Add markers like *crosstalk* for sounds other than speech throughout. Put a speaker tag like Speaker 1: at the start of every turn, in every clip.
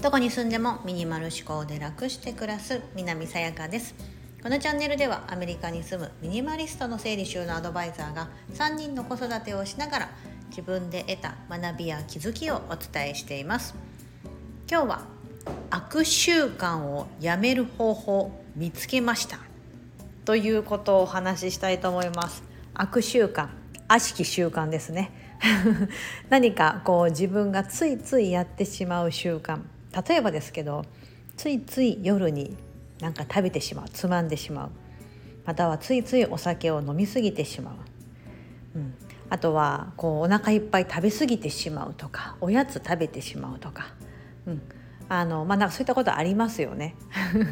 Speaker 1: どこに住んでもミニマル思考で楽して暮らす南さやかです。このチャンネルではアメリカに住むミニマリストの整理収納アドバイザーが3人の子育てをしながら自分で得た学びや気づきをお伝えしています。今日は悪習慣をやめる方法見つけました。ということをお話ししたいと思います。悪習慣悪しき習慣ですね。何かこう自分がついついやってしまう習慣。例えばですけどついつい夜になんか食べてしまうつまんでしまう。またはついついお酒を飲みすぎてしまう、うん、あとはこうお腹いっぱい食べ過ぎてしまうとかおやつ食べてしまうとか、うん。あのまあ、なんかそういったことありますよね。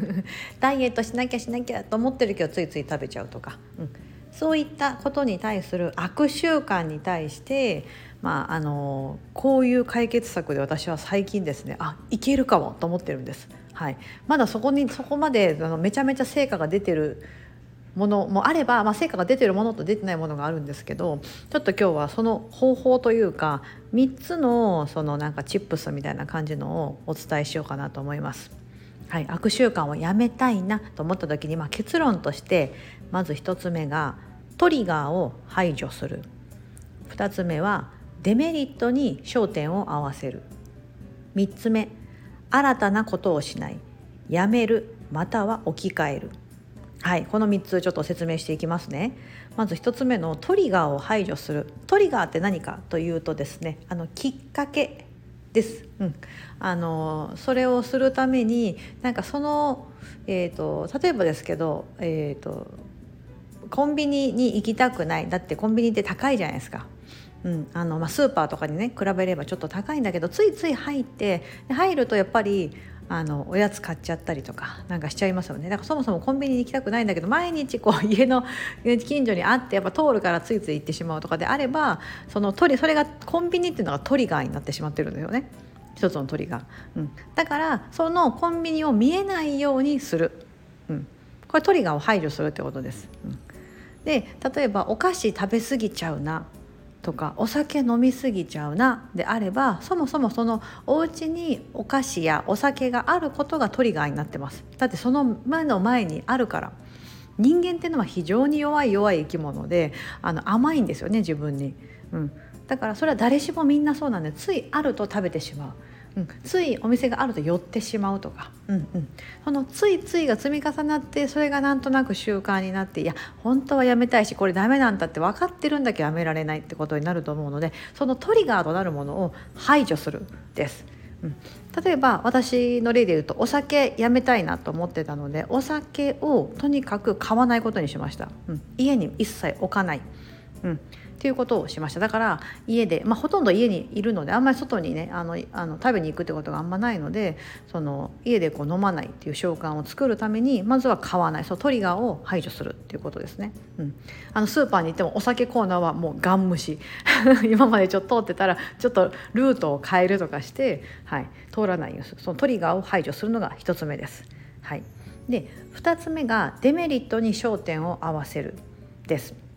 Speaker 1: *laughs* ダイエットしなきゃしなきゃと思ってるけどついつい食べちゃうとか、うん、そういったことに対する悪習慣に対してまあ、あのこういう解決策で私は最近ですねあいけるかもと思ってるんです。はい、まだそこにそこまであのめちゃめちゃ成果が出てるものもあれば、まあ、成果が出てるものと出てないものがあるんですけどちょっと今日はその方法というか3つのそのなんかチップスみたいな感じのをお伝えしようかなと思います。はい、悪習慣をやめたいなと思った時に、まあ、結論としてまず1つ目がトリガーを排除する。2つ目はデメリットに焦点を合わせる。3つ目新たなことをしない。やめるまたは置き換える。はいこの3つちょっと説明していきますね。まず1つ目のトリガーを排除する。トリガーって何かというとですねあのきっかけです、うん、あのそれをするためになんかその、えーと、例えばですけど、えーとコンビニに行きたくない。だってコンビニって高いじゃないですか。うん。あのまあ、スーパーとかにね比べればちょっと高いんだけどついつい入って入るとやっぱりあのおやつ買っちゃったりとかなんかしちゃいますよね。だからそもそもコンビニに行きたくないんだけど毎日こう *laughs* 家の近所にあってやっぱ通るからついつい行ってしまうとかであればそのトリそれがコンビニっていうのがトリガーになってしまってるんですよね。一つのトリガー、うん、だからそのコンビニを見えないようにする、うん、これトリガーを排除するってことです、うん、で例えばお菓子食べ過ぎちゃうなとかお酒飲みすぎちゃうなであればそもそもそのお家にお菓子やお酒があることがトリガーになってます。だってその前の前にあるから。人間っていうのは非常に弱い弱い生き物であの甘いんですよね自分に、うん、だからそれは誰しもみんなそうなんでついあると食べてしまう。うん、ついお店があると寄ってしまうとか、うんうん、そのついついが積み重なってそれがなんとなく習慣になっていや本当はやめたいしこれダメなんだって分かってるんだけどやめられないってことになると思うのでそのトリガーとなるものを排除するです。うん、例えば私の例で言うとお酒やめたいなと思ってたのでお酒をとにかく買わないことにしました、うん、家に一切置かない、うん、っていうことをしました。だから家で、まあ、ほとんど家にいるのであんまり外にねあのあの食べに行くってことがあんまないのでその家でこう飲まないっていう習慣を作るためにまずは買わない。そうトリガーを排除するっていうことですね、うん、あのスーパーに行ってもお酒コーナーはもうガン無視。*laughs* 今までちょっと通ってたらちょっとルートを変えるとかして、はい、通らないようにする。そのトリガーを排除するのが1つ目です。はい、で2つ目がデメリットに焦点を合わせるです。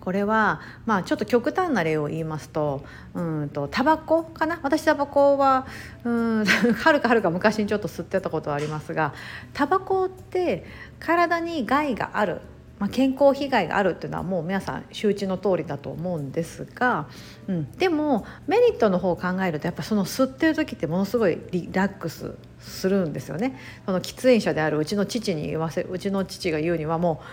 Speaker 1: これはまあちょっと極端な例を言いますとうんとタバコかな？私タバコはうんはるかはるか昔にちょっと吸ってたことはありますがタバコって体に害があるまあ、健康被害があるっていうのはもう皆さん周知の通りだと思うんですが、うん、でもメリットの方を考えるとやっぱその吸ってる時ってものすごいリラックスするんですよね。その喫煙者であるうちの父に言わせうちの父が言うにはもう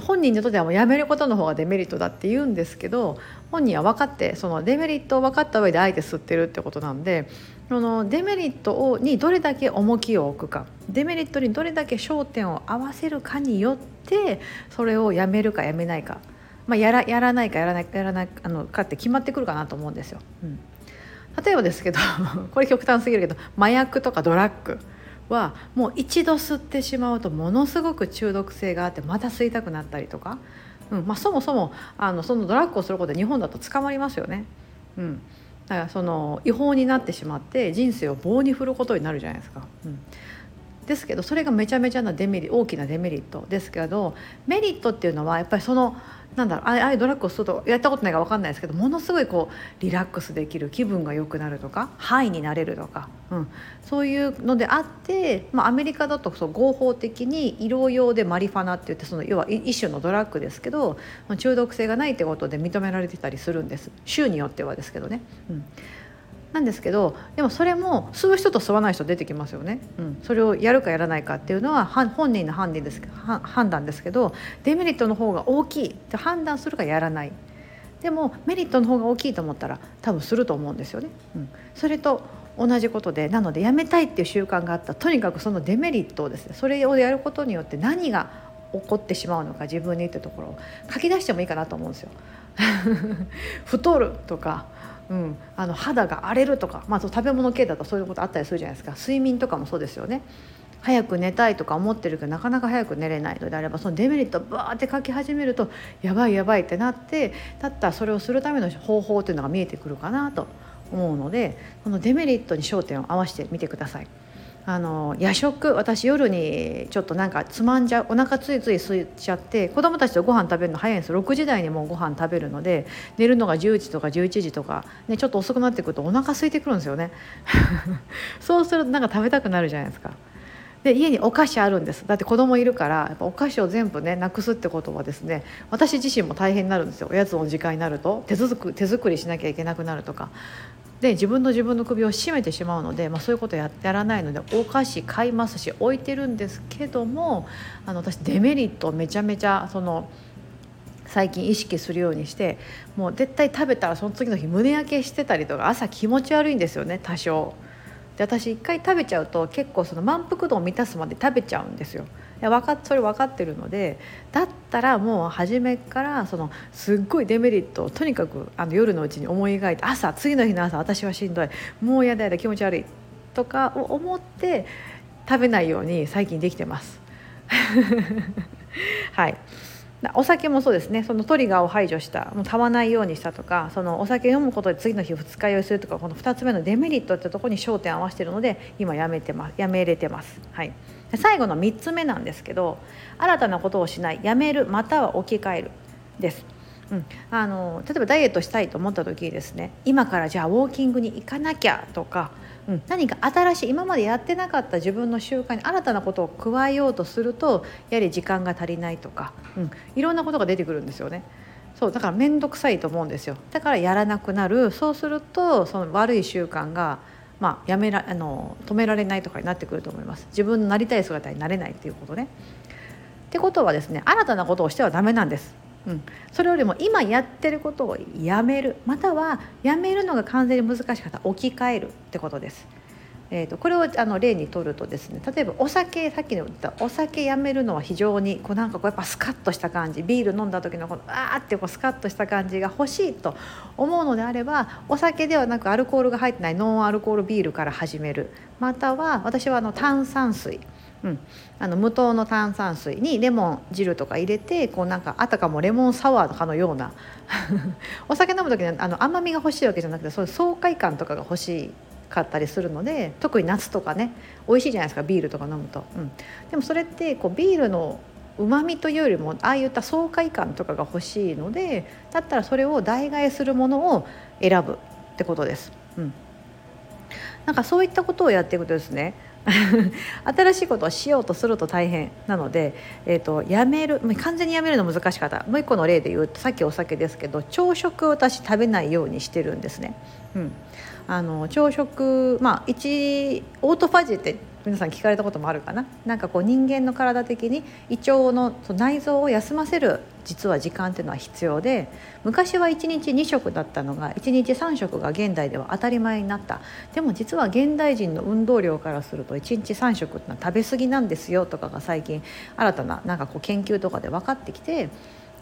Speaker 1: 本人にとってはもうやめることの方がデメリットだって言うんですけど本人は分かってそのデメリットを分かった上であえて吸ってるってことなんでそのデメリットをにどれだけ重きを置くかデメリットにどれだけ焦点を合わせるかによってそれをやめるかやめないか、まあ、やらやらないかやらないやらないあのかって決まってくるかなと思うんですよ。うん、例えばですけど *laughs* これ極端すぎるけど麻薬とかドラッグはもう一度吸ってしまうとものすごく中毒性があってまた吸いたくなったりとか、うんまあ、そもそもあのそのドラッグをすることで日本だと捕まりますよね。うんだからその違法になってしまって人生を棒に振ることになるじゃないですか。うん、ですけどそれがめちゃめちゃなデメリ大きなデメリットですけどメリットっていうのはやっぱりそのなんだろうああいうドラッグをするとやったことないか分かんないですけどものすごいこうリラックスできる気分が良くなるとかハイになれるとか、うん、そういうのであって、まあ、アメリカだとそう合法的に医療用でマリファナって言ってその要は一種のドラッグですけど中毒性がないってことで認められてたりするんです。州によってはですけどね。うん。なんですけどでもそれも吸う人と吸わない人出てきますよね、うん、それをやるかやらないかっていうのは本人の判断です判断ですけどデメリットの方が大きいって判断するかやらない。でもメリットの方が大きいと思ったら多分すると思うんですよね。うん、それと同じことでなのでやめたいっていう習慣があった。とにかくそのデメリットをですねそれをやることによって何が起こってしまうのか自分にってところを書き出してもいいかなと思うんですよ。*laughs* 太るとかうん、あの肌が荒れるとか、まあ、食べ物系だとそういうことあったりするじゃないですか。睡眠とかもそうですよね。早く寝たいとか思ってるけどなかなか早く寝れないのであればそのデメリットをバーって書き始めるとやばいやばいってなってだったらそれをするための方法っていうのが見えてくるかなと思うのでこのデメリットに焦点を合わせてみてください。あの夜食私夜にちょっとなんかつまんじゃうお腹ついつい空いちゃって子供たちとご飯食べるの早いんです6時台にもうご飯食べるので寝るのが10時とか11時とか、ね、ちょっと遅くなってくるとお腹空いてくるんですよね。*laughs* そうするとなんか食べたくなるじゃないですか。で家にお菓子あるんです。だって子供いるからやっぱお菓子を全部ねなくすってことはですね私自身も大変になるんですよ。おやつの時間になると手作手作りしなきゃいけなくなるとか。で自分の自分の首を絞めてしまうので、まあ、そういうことややらないのでお菓子買いますし置いてるんですけどもあの私デメリットめちゃめちゃその最近意識するようにしてもう絶対食べたらその次の日胸焼けしてたりとか朝気持ち悪いんですよね多少。で私一回食べちゃうと結構その満腹度を満たすまで食べちゃうんですよ。や分かそれ分かってるのでだったらもう初めからそのすっごいデメリットをとにかくあの夜のうちに思い描いて朝次の日の朝私はしんどいもうやだやだ気持ち悪いとかを思って食べないように最近できてます。*laughs* はいお酒もそうですね。そのトリガーを排除したもう買わないようにしたとかそのお酒飲むことで次の日二日酔いするとかこの2つ目のデメリットってとこに焦点を合わせてるので今やめてます。やめれてます。はい。最後の3つ目なんですけど新たなことをしない。やめるまたは置き換えるです。うん、あの例えばダイエットしたいと思った時ですね今からじゃあウォーキングに行かなきゃとか、うん、何か新しい今までやってなかった自分の習慣に新たなことを加えようとするとやはり時間が足りないとか、うん、いろんなことが出てくるんですよね。そうだから面倒くさいと思うんですよだからやらなくなるそうするとその悪い習慣がまあ、やめらあの止められないとかになってくると思います自分のなりたい姿になれないっていうことね。ってことはですね新たなことをしてはダメなんです。うん、それよりも今やってることをやめる。またはやめるのが完全に難しかった。置き換えるってことです。えーと、これをあの例にとるとですね例えばお酒さっきの言ったお酒やめるのは非常にこうなんかこうやっぱスカッとした感じ。ビール飲んだ時のこのあーってこうスカッとした感じが欲しいと思うのであればお酒ではなくアルコールが入ってないノンアルコールビールから始める。または私はあの炭酸水。うん、あの無糖の炭酸水にレモン汁とか入れてこうなんかあたかもレモンサワーかのような *laughs* お酒飲む時にあの甘みが欲しいわけじゃなくてそういう爽快感とかが欲しかったりするので特に夏とかね美味しいじゃないですかビールとか飲むと、うん、でもそれってこうビールのうまみというよりもああいった爽快感とかが欲しいのでだったらそれを代替えするものを選ぶってことです。うん、なんかそういったことをやっていくとですね *laughs* 新しいことをしようとすると大変なので、えーと、やめる完全にやめるの難しかったもう一個の例で言うとさっきお酒ですけど朝食を私食べないようにしてるんですね。うん、あの朝食まあ一オートファジーって皆さん聞かれたこともあるかな。なんかこう人間の体的に胃腸の内臓を休ませる実は時間っていうのは必要で昔は1日2食だったのが1日3食が現代では当たり前になった。でも実は現代人の運動量からすると1日3食ってのは食べ過ぎなんですよとかが最近新たななんかこう研究とかで分かってきて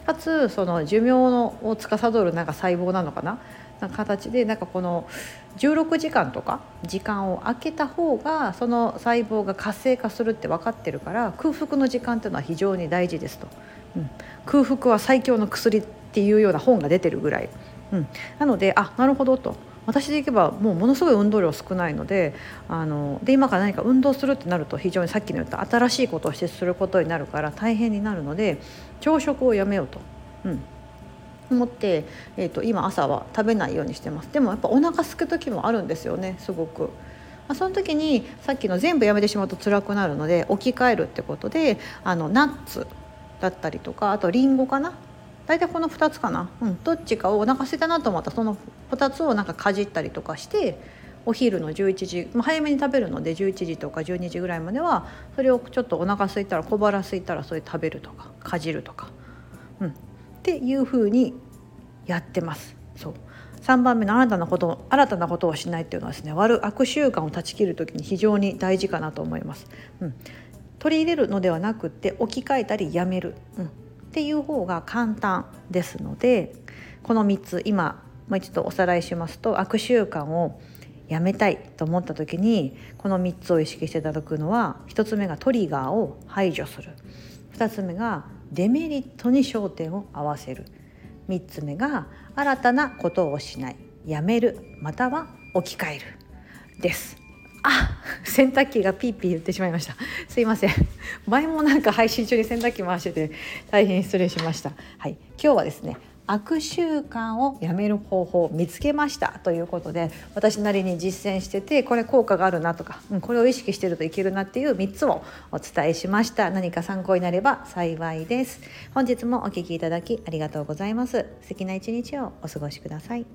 Speaker 1: かつその寿命のを司るなんか細胞なのかな？な形でなんかこの16時間とか時間を空けた方がその細胞が活性化するって分かってるから空腹の時間っていうのは非常に大事ですと、うん、空腹は最強の薬っていうような本が出てるぐらい、うん、なのであなるほどと。私でいけばもうものすごい運動量少ないのであので今から何か運動するってなると非常にさっきの言った新しいことをしてすることになるから大変になるので朝食をやめようと。うん思って、えーと、今朝は食べないようにしてますでもやっぱお腹空く時もあるんですよねすごく。まあ、その時にさっきの全部やめてしまうと辛くなるので置き換えるってことであのナッツだったりとかあとりんごかな大体この2つかな、うん、どっちかをお腹空いたなと思ったらその2つをなんかかじったりとかしてお昼の11時、まあ、早めに食べるので11時とか12時ぐらいまではそれをちょっとお腹空いたら小腹空いたらそれ食べるとかかじるとか、うん、っていうふうにやってます。そう。3番目の新たなこと新たなことをしないっていうのはですね悪悪習慣を断ち切る時に非常に大事かなと思います。うん、取り入れるのではなくって置き換えたりやめる、うん、っていう方が簡単ですのでこの3つ今もう一度おさらいしますと悪習慣をやめたいと思った時にこの3つを意識していただくのは1つ目がトリガーを排除する。2つ目がデメリットに焦点を合わせる。3つ目が新たなことをしない。やめる。または置き換える。です。あ洗濯機がピーピー言ってしまいました。すいません。前もなんか配信中に洗濯機回してて大変失礼しました。はい。今日はですね悪習慣をやめる方法を見つけましたということで私なりに実践しててこれ効果があるなとか、うん、これを意識してるといけるなっていう3つをお伝えしました。何か参考になれば幸いです。本日もお聴きいただきありがとうございます。素敵な一日をお過ごしください。